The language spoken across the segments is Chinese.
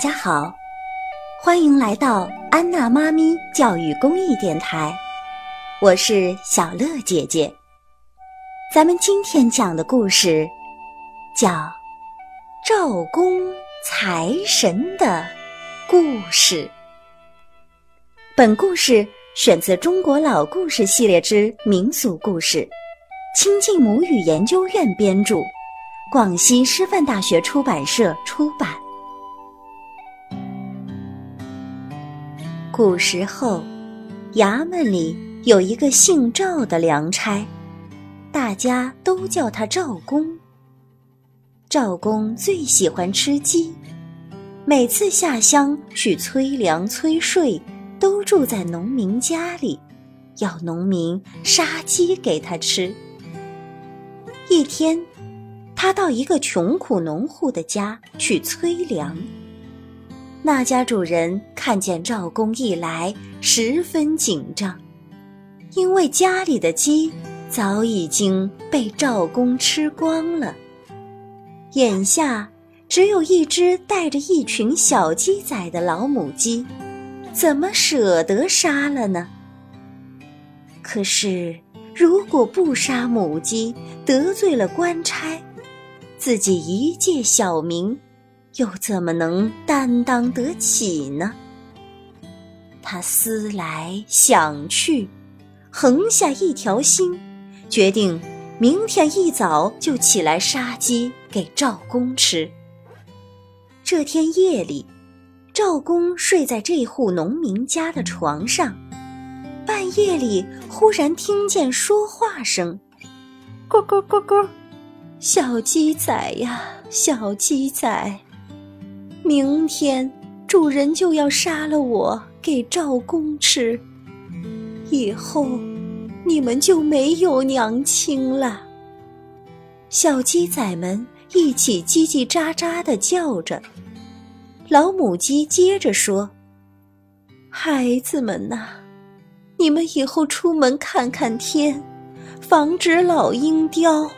大家好，欢迎来到安娜妈咪教育公益电台，我是小乐姐姐。咱们今天讲的故事叫《赵公财神的故事》。本故事选自《中国老故事系列之民俗故事》，亲近母语研究院编著，广西师范大学出版社出版。古时候，衙门里有一个姓赵的粮差，大家都叫他赵公。赵公最喜欢吃鸡，每次下乡去催粮催税，都住在农民家里，要农民杀鸡给他吃。一天，他到一个穷苦农户的家去催粮。那家主人看见赵公一来，十分紧张，因为家里的鸡早已经被赵公吃光了，眼下只有一只带着一群小鸡仔的老母鸡，怎么舍得杀了呢？可是，如果不杀母鸡，得罪了官差，自己一介小民。又怎么能担当得起呢？他思来想去，横下一条心，决定明天一早就起来杀鸡给赵公吃。这天夜里，赵公睡在这户农民家的床上，半夜里忽然听见说话声：“咕咕咕咕，小鸡仔呀，小鸡仔。”明天主人就要杀了我给赵公吃，以后你们就没有娘亲了。小鸡仔们一起叽叽喳喳的叫着，老母鸡接着说：“孩子们呐，你们以后出门看看天，防止老鹰叼；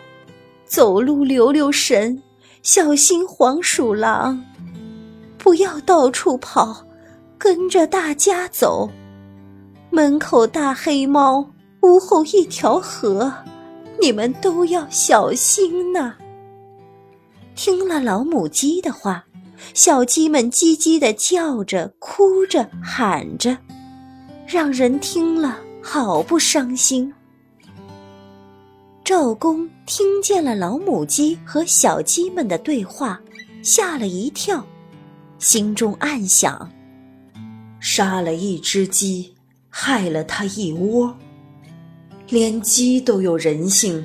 走路留留神，小心黄鼠狼。”不要到处跑，跟着大家走。门口大黑猫，屋后一条河，你们都要小心呐。听了老母鸡的话，小鸡们叽叽的叫着、哭着、喊着，让人听了好不伤心。赵公听见了老母鸡和小鸡们的对话，吓了一跳。心中暗想：杀了一只鸡，害了它一窝。连鸡都有人性，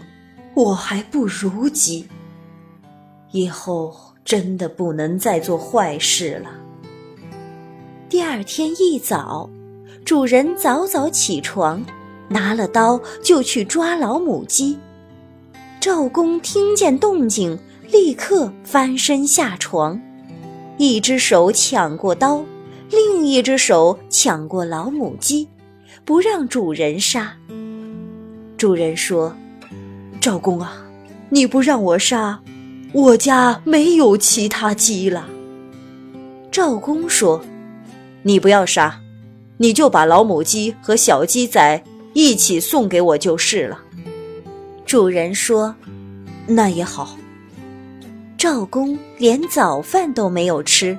我还不如鸡。以后真的不能再做坏事了。第二天一早，主人早早起床，拿了刀就去抓老母鸡。赵公听见动静，立刻翻身下床。一只手抢过刀，另一只手抢过老母鸡，不让主人杀。主人说：“赵公啊，你不让我杀，我家没有其他鸡了。”赵公说：“你不要杀，你就把老母鸡和小鸡仔一起送给我就是了。”主人说：“那也好。”赵公连早饭都没有吃，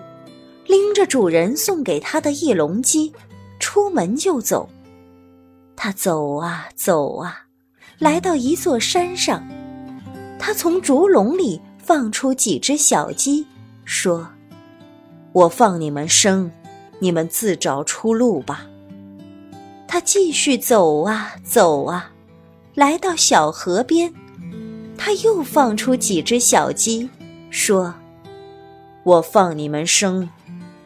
拎着主人送给他的一笼鸡，出门就走。他走啊走啊，来到一座山上，他从竹笼里放出几只小鸡，说：“我放你们生，你们自找出路吧。”他继续走啊走啊，来到小河边，他又放出几只小鸡。说：“我放你们生，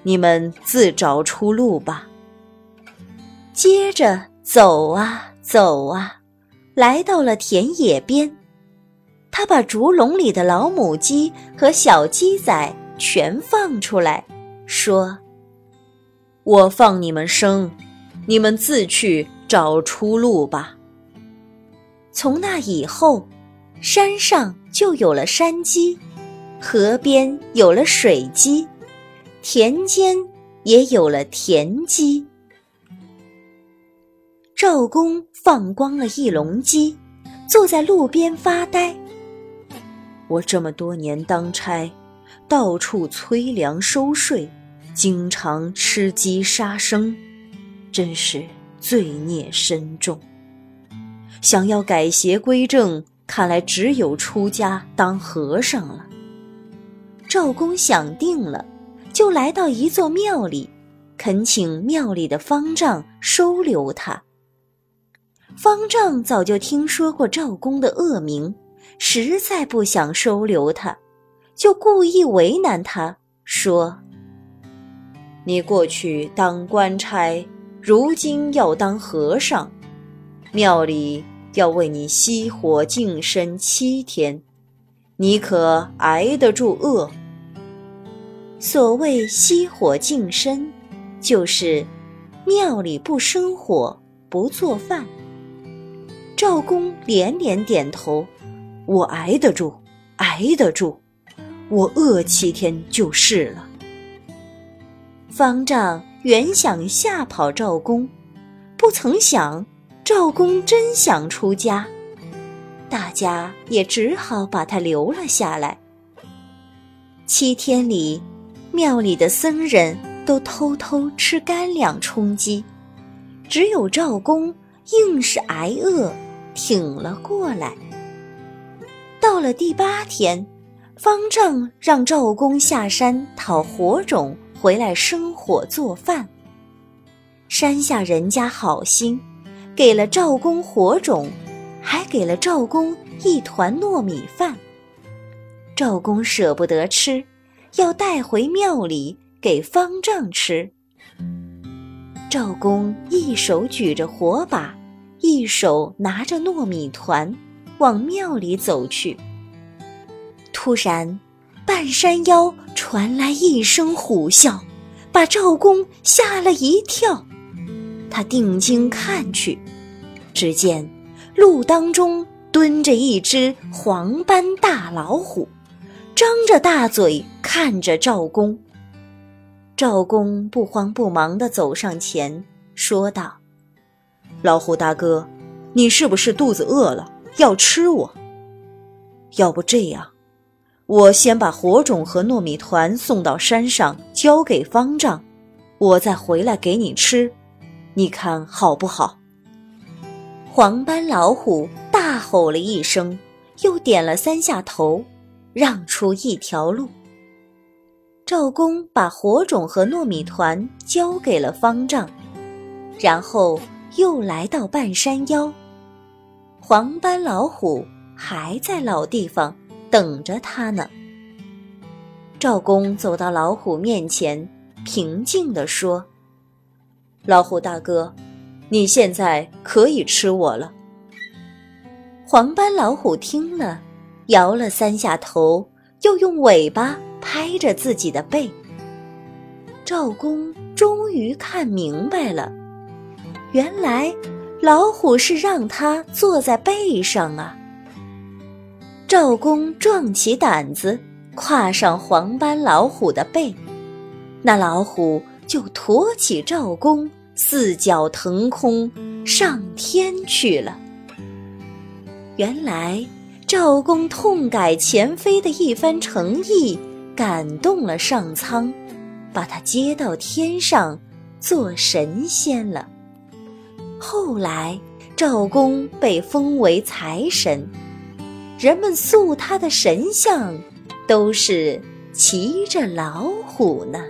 你们自找出路吧。”接着走啊走啊，来到了田野边，他把竹笼里的老母鸡和小鸡仔全放出来，说：“我放你们生，你们自去找出路吧。”从那以后，山上就有了山鸡。河边有了水鸡，田间也有了田鸡。赵公放光了一笼鸡，坐在路边发呆。我这么多年当差，到处催粮收税，经常吃鸡杀生，真是罪孽深重。想要改邪归正，看来只有出家当和尚了。赵公想定了，就来到一座庙里，恳请庙里的方丈收留他。方丈早就听说过赵公的恶名，实在不想收留他，就故意为难他，说：“你过去当官差，如今要当和尚，庙里要为你熄火净身七天，你可挨得住饿？”所谓熄火净身，就是庙里不生火，不做饭。赵公连连点头：“我挨得住，挨得住，我饿七天就是了。”方丈原想吓跑赵公，不曾想赵公真想出家，大家也只好把他留了下来。七天里，庙里的僧人都偷偷吃干粮充饥，只有赵公硬是挨饿。挺了过来。到了第八天，方丈让赵公下山讨火种回来生火做饭。山下人家好心，给了赵公火种，还给了赵公一团糯米饭。赵公舍不得吃，要带回庙里给方丈吃。赵公一手举着火把。一手拿着糯米团，往庙里走去。突然，半山腰传来一声虎啸，把赵公吓了一跳。他定睛看去，只见路当中蹲着一只黄斑大老虎，张着大嘴看着赵公。赵公不慌不忙地走上前，说道。老虎大哥，你是不是肚子饿了，要吃我？要不这样，我先把火种和糯米团送到山上，交给方丈，我再回来给你吃，你看好不好？黄斑老虎大吼了一声，又点了三下头，让出一条路。赵公把火种和糯米团交给了方丈，然后。又来到半山腰，黄斑老虎还在老地方等着他呢。赵公走到老虎面前，平静地说：“老虎大哥，你现在可以吃我了。”黄斑老虎听了，摇了三下头，又用尾巴拍着自己的背。赵公终于看明白了。原来，老虎是让他坐在背上啊。赵公壮起胆子，跨上黄斑老虎的背，那老虎就驮起赵公，四脚腾空上天去了。原来，赵公痛改前非的一番诚意，感动了上苍，把他接到天上做神仙了。后来，赵公被封为财神，人们塑他的神像，都是骑着老虎呢。